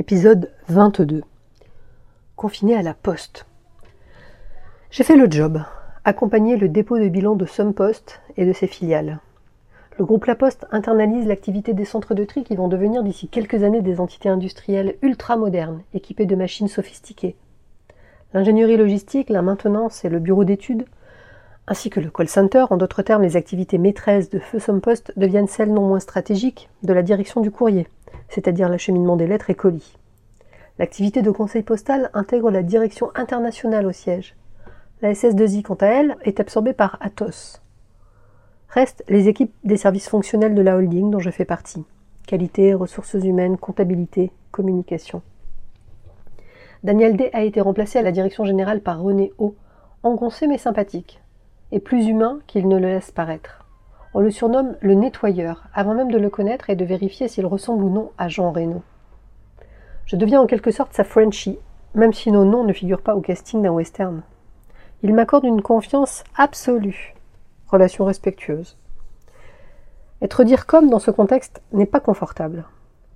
Épisode 22. Confiné à la poste. J'ai fait le job, accompagner le dépôt de bilan de Sumpost et de ses filiales. Le groupe La Poste internalise l'activité des centres de tri qui vont devenir d'ici quelques années des entités industrielles ultra modernes, équipées de machines sophistiquées. L'ingénierie logistique, la maintenance et le bureau d'études, ainsi que le call center, en d'autres termes les activités maîtresses de Feu Sumpost, deviennent celles non moins stratégiques de la direction du courrier, c'est-à-dire l'acheminement des lettres et colis. L'activité de conseil postal intègre la direction internationale au siège. La SS2I, quant à elle, est absorbée par Atos. Restent les équipes des services fonctionnels de la holding dont je fais partie. Qualité, ressources humaines, comptabilité, communication. Daniel D a été remplacé à la direction générale par René O, engoncé mais sympathique, et plus humain qu'il ne le laisse paraître. On le surnomme le nettoyeur, avant même de le connaître et de vérifier s'il ressemble ou non à Jean Reno. Je deviens en quelque sorte sa Frenchie, même si nos noms ne figurent pas au casting d'un western. Il m'accorde une confiance absolue, relation respectueuse. Être dire comme dans ce contexte n'est pas confortable.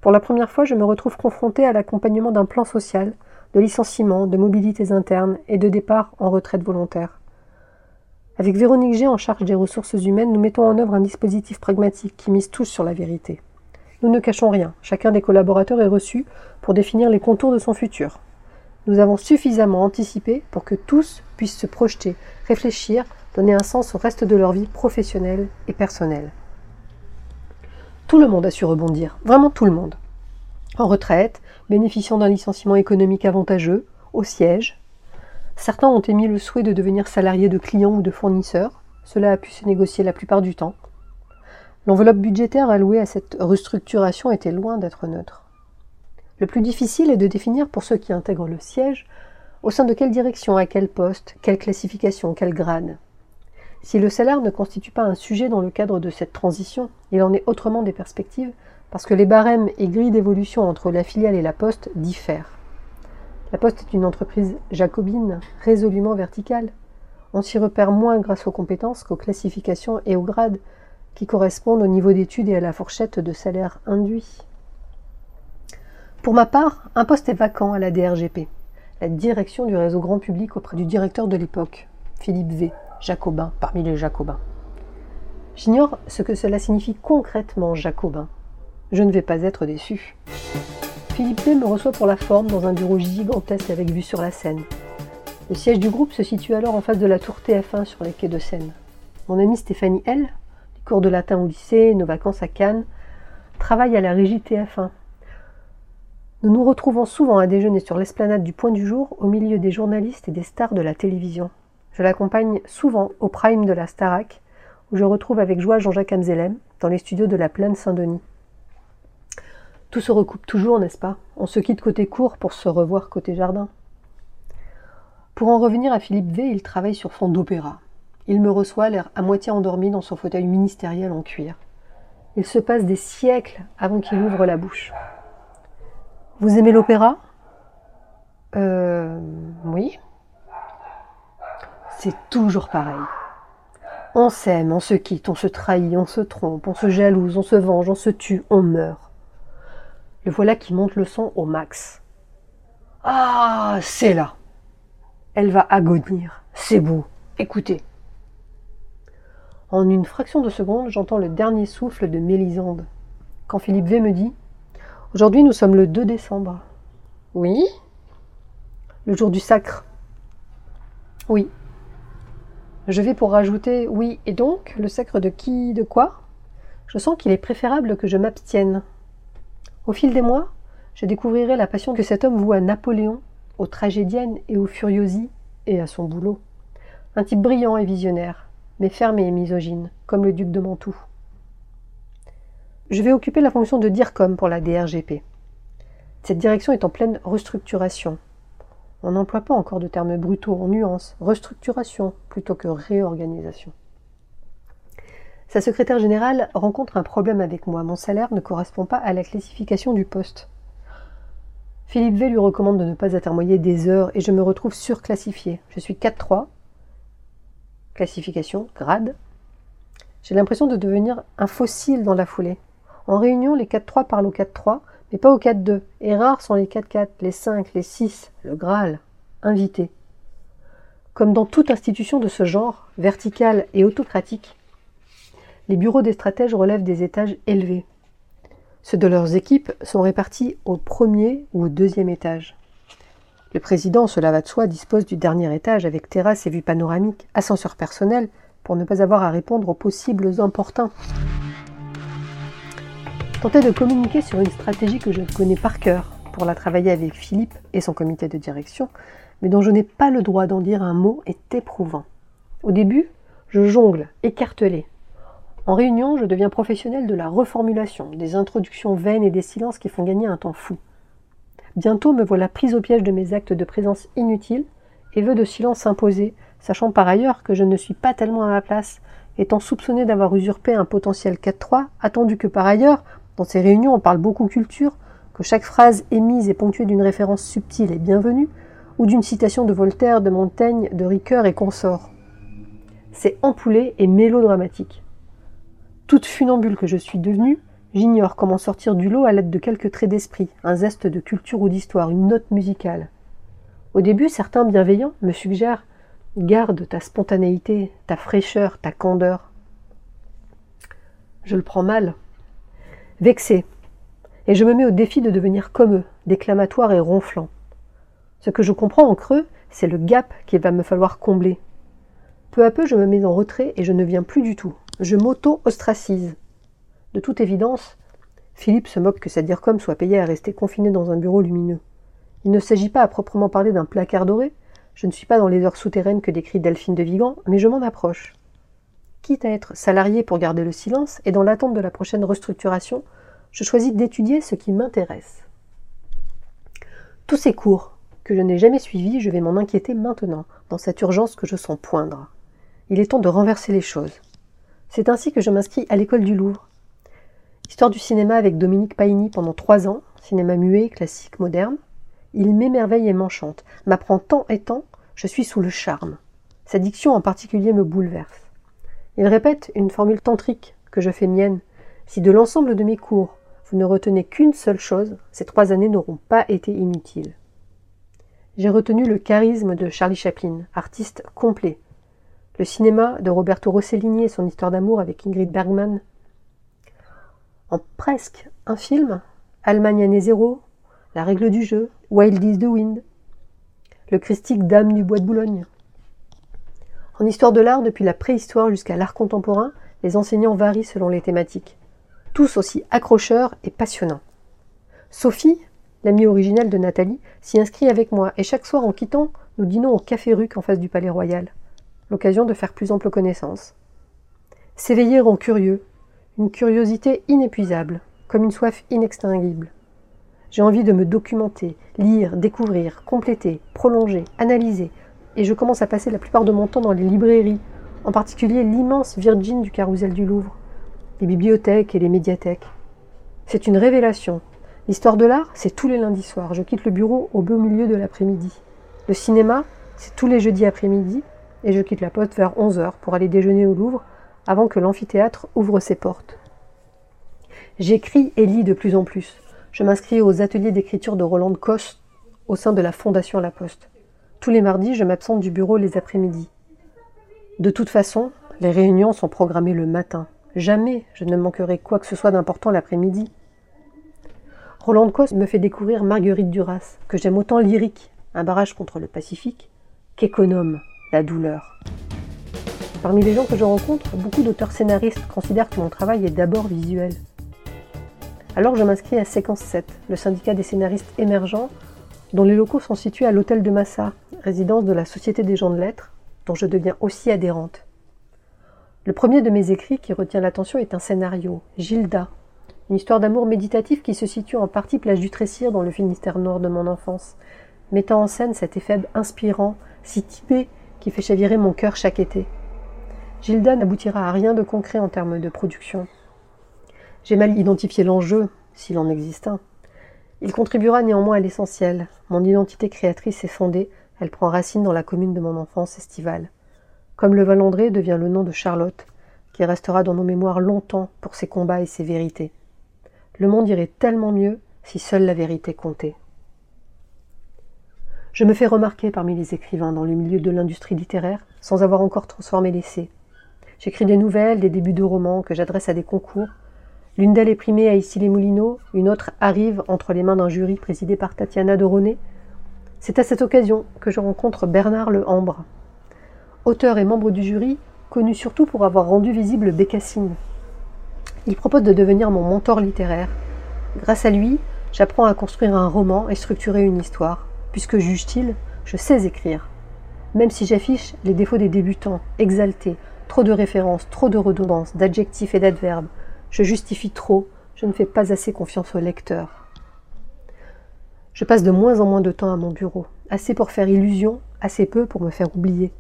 Pour la première fois, je me retrouve confrontée à l'accompagnement d'un plan social, de licenciement, de mobilités internes et de départ en retraite volontaire. Avec Véronique G en charge des ressources humaines, nous mettons en œuvre un dispositif pragmatique qui mise tous sur la vérité. Nous ne cachons rien. Chacun des collaborateurs est reçu pour définir les contours de son futur. Nous avons suffisamment anticipé pour que tous puissent se projeter, réfléchir, donner un sens au reste de leur vie professionnelle et personnelle. Tout le monde a su rebondir, vraiment tout le monde. En retraite, bénéficiant d'un licenciement économique avantageux, au siège. Certains ont émis le souhait de devenir salariés de clients ou de fournisseurs. Cela a pu se négocier la plupart du temps. L'enveloppe budgétaire allouée à cette restructuration était loin d'être neutre. Le plus difficile est de définir pour ceux qui intègrent le siège au sein de quelle direction, à quel poste, quelle classification, quel grade. Si le salaire ne constitue pas un sujet dans le cadre de cette transition, il en est autrement des perspectives parce que les barèmes et grilles d'évolution entre la filiale et la poste diffèrent. La poste est une entreprise jacobine, résolument verticale. On s'y repère moins grâce aux compétences qu'aux classifications et aux grades, qui correspondent au niveau d'études et à la fourchette de salaire induit. Pour ma part, un poste est vacant à la DRGP, la direction du réseau grand public auprès du directeur de l'époque, Philippe V, jacobin parmi les jacobins. J'ignore ce que cela signifie concrètement jacobin. Je ne vais pas être déçu. Philippe V me reçoit pour la forme dans un bureau gigantesque avec vue sur la Seine. Le siège du groupe se situe alors en face de la tour TF1 sur les quais de Seine. Mon amie Stéphanie L, cours de latin au lycée, nos vacances à Cannes, travaille à la régie TF1. Nous nous retrouvons souvent à déjeuner sur l'esplanade du Point du Jour au milieu des journalistes et des stars de la télévision. Je l'accompagne souvent au prime de la Starac, où je retrouve avec joie Jean-Jacques Amzelem dans les studios de la Plaine Saint-Denis. Tout se recoupe toujours, n'est-ce pas? On se quitte côté court pour se revoir côté jardin. Pour en revenir à Philippe V, il travaille sur fond d'opéra. Il me reçoit, l'air à moitié endormi dans son fauteuil ministériel en cuir. Il se passe des siècles avant qu'il ouvre la bouche. Vous aimez l'opéra? Euh. Oui. C'est toujours pareil. On s'aime, on se quitte, on se trahit, on se trompe, on se jalouse, on se venge, on se tue, on meurt. Le voilà qui monte le son au max. Ah, c'est là. Elle va agonir. C'est beau. Écoutez. En une fraction de seconde, j'entends le dernier souffle de Mélisande. Quand Philippe V me dit Aujourd'hui, nous sommes le 2 décembre. Oui Le jour du sacre. Oui. Je vais pour rajouter oui et donc le sacre de qui, de quoi? Je sens qu'il est préférable que je m'abstienne. Au fil des mois, je découvrirai la passion que cet homme voue à Napoléon, aux tragédiennes et aux furiosi, et à son boulot. Un type brillant et visionnaire, mais fermé et misogyne, comme le duc de Mantoue. Je vais occuper la fonction de DIRCOM pour la DRGP. Cette direction est en pleine restructuration. On n'emploie pas encore de termes brutaux en nuances, restructuration plutôt que réorganisation. Sa secrétaire générale rencontre un problème avec moi. Mon salaire ne correspond pas à la classification du poste. Philippe V lui recommande de ne pas atermoyer des heures et je me retrouve surclassifié. Je suis 4-3. Classification, grade. J'ai l'impression de devenir un fossile dans la foulée. En réunion, les 4-3 parlent au 4-3, mais pas au 4-2. Et rares sont les 4-4, les 5, les 6, le Graal, invité. Comme dans toute institution de ce genre, verticale et autocratique, les bureaux des stratèges relèvent des étages élevés. Ceux de leurs équipes sont répartis au premier ou au deuxième étage. Le président, cela va de soi, dispose du dernier étage avec terrasse et vue panoramique, ascenseur personnel, pour ne pas avoir à répondre aux possibles importuns. Tenter de communiquer sur une stratégie que je connais par cœur pour la travailler avec Philippe et son comité de direction, mais dont je n'ai pas le droit d'en dire un mot est éprouvant. Au début, je jongle, écartelé, en réunion, je deviens professionnel de la reformulation, des introductions vaines et des silences qui font gagner un temps fou. Bientôt me voilà prise au piège de mes actes de présence inutiles et veux de silence s'imposer, sachant par ailleurs que je ne suis pas tellement à ma place, étant soupçonné d'avoir usurpé un potentiel 4-3, attendu que par ailleurs, dans ces réunions on parle beaucoup culture, que chaque phrase émise est ponctuée d'une référence subtile et bienvenue, ou d'une citation de Voltaire, de Montaigne, de Ricoeur et consorts. C'est empoulé et mélodramatique. Toute funambule que je suis devenue, j'ignore comment sortir du lot à l'aide de quelques traits d'esprit, un zeste de culture ou d'histoire, une note musicale. Au début, certains bienveillants me suggèrent Garde ta spontanéité, ta fraîcheur, ta candeur. Je le prends mal. Vexé. Et je me mets au défi de devenir comme eux, déclamatoire et ronflant. Ce que je comprends en creux, c'est le gap qu'il va me falloir combler. Peu à peu, je me mets en retrait et je ne viens plus du tout. Je m'auto-ostracise. De toute évidence, Philippe se moque que sa DIRCOM soit payée à rester confiné dans un bureau lumineux. Il ne s'agit pas à proprement parler d'un placard doré. Je ne suis pas dans les heures souterraines que décrit Delphine de Vigan, mais je m'en approche. Quitte à être salarié pour garder le silence, et dans l'attente de la prochaine restructuration, je choisis d'étudier ce qui m'intéresse. Tous ces cours, que je n'ai jamais suivis, je vais m'en inquiéter maintenant, dans cette urgence que je sens poindre. Il est temps de renverser les choses. C'est ainsi que je m'inscris à l'école du Louvre. Histoire du cinéma avec Dominique Paigny pendant trois ans, cinéma muet, classique, moderne. Il m'émerveille et m'enchante, m'apprend tant et tant, je suis sous le charme. Sa diction en particulier me bouleverse. Il répète une formule tantrique que je fais mienne. Si de l'ensemble de mes cours, vous ne retenez qu'une seule chose, ces trois années n'auront pas été inutiles. J'ai retenu le charisme de Charlie Chaplin, artiste complet, le cinéma de Roberto Rossellini et son histoire d'amour avec Ingrid Bergman. En presque un film, Allemagne année zéro, La règle du jeu, Wild is the Wind, le christique Dame du bois de Boulogne. En histoire de l'art, depuis la préhistoire jusqu'à l'art contemporain, les enseignants varient selon les thématiques, tous aussi accrocheurs et passionnants. Sophie, l'amie originelle de Nathalie, s'y inscrit avec moi et chaque soir en quittant, nous dînons au Café Ruc en face du Palais Royal l'occasion de faire plus ample connaissance. S'éveiller rend curieux, une curiosité inépuisable, comme une soif inextinguible. J'ai envie de me documenter, lire, découvrir, compléter, prolonger, analyser, et je commence à passer la plupart de mon temps dans les librairies, en particulier l'immense Virgin du Carrousel du Louvre, les bibliothèques et les médiathèques. C'est une révélation. L'histoire de l'art, c'est tous les lundis soirs. Je quitte le bureau au beau milieu de l'après-midi. Le cinéma, c'est tous les jeudis après-midi, et je quitte la poste vers 11h pour aller déjeuner au Louvre avant que l'amphithéâtre ouvre ses portes. J'écris et lis de plus en plus. Je m'inscris aux ateliers d'écriture de Roland Cosse au sein de la Fondation La Poste. Tous les mardis, je m'absente du bureau les après-midi. De toute façon, les réunions sont programmées le matin. Jamais je ne manquerai quoi que ce soit d'important l'après-midi. Roland Cosse me fait découvrir Marguerite Duras, que j'aime autant lyrique, un barrage contre le Pacifique, qu'économe la douleur. Parmi les gens que je rencontre, beaucoup d'auteurs scénaristes considèrent que mon travail est d'abord visuel. Alors je m'inscris à Séquence 7, le syndicat des scénaristes émergents, dont les locaux sont situés à l'hôtel de Massa, résidence de la Société des gens de lettres, dont je deviens aussi adhérente. Le premier de mes écrits qui retient l'attention est un scénario, Gilda, une histoire d'amour méditatif qui se situe en partie plage du Tressir dans le Finistère nord de mon enfance, mettant en scène cet effet inspirant, si typé, qui fait chavirer mon cœur chaque été. Gilda n'aboutira à rien de concret en termes de production. J'ai mal identifié l'enjeu, s'il en existe un. Il contribuera néanmoins à l'essentiel. Mon identité créatrice est fondée, elle prend racine dans la commune de mon enfance estivale. Comme le Valandré devient le nom de Charlotte, qui restera dans nos mémoires longtemps pour ses combats et ses vérités. Le monde irait tellement mieux si seule la vérité comptait. Je me fais remarquer parmi les écrivains dans le milieu de l'industrie littéraire sans avoir encore transformé l'essai. J'écris des nouvelles, des débuts de romans que j'adresse à des concours. L'une d'elles est primée à Issy-les-Moulineaux, une autre arrive entre les mains d'un jury présidé par Tatiana Doroné. C'est à cette occasion que je rencontre Bernard Le Ambre, auteur et membre du jury, connu surtout pour avoir rendu visible Bécassine. Il propose de devenir mon mentor littéraire. Grâce à lui, j'apprends à construire un roman et structurer une histoire, puisque, juge-t-il, je sais écrire. Même si j'affiche les défauts des débutants, exaltés, Trop de références, trop de redondances, d'adjectifs et d'adverbes. Je justifie trop, je ne fais pas assez confiance au lecteur. Je passe de moins en moins de temps à mon bureau, assez pour faire illusion, assez peu pour me faire oublier.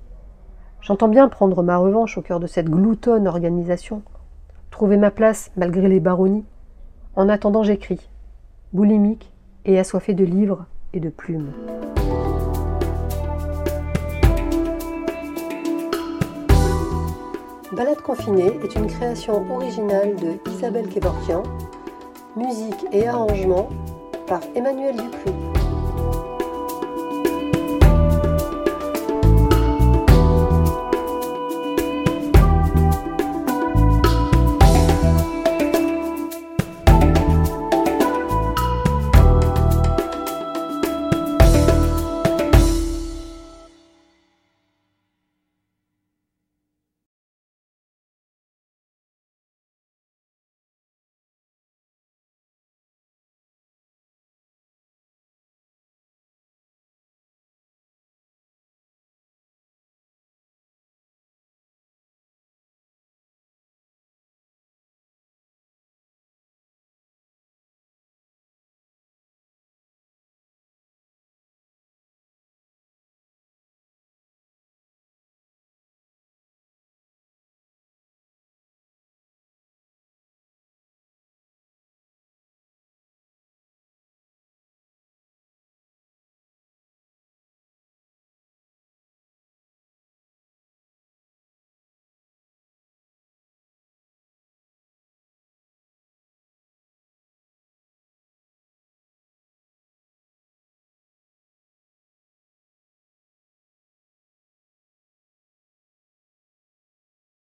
J'entends bien prendre ma revanche au cœur de cette gloutonne organisation, trouver ma place malgré les baronnies. En attendant, j'écris, boulimique et assoiffé de livres de plumes. Balade confinée est une création originale de Isabelle Kevorkian, musique et arrangement par Emmanuel Dupuis.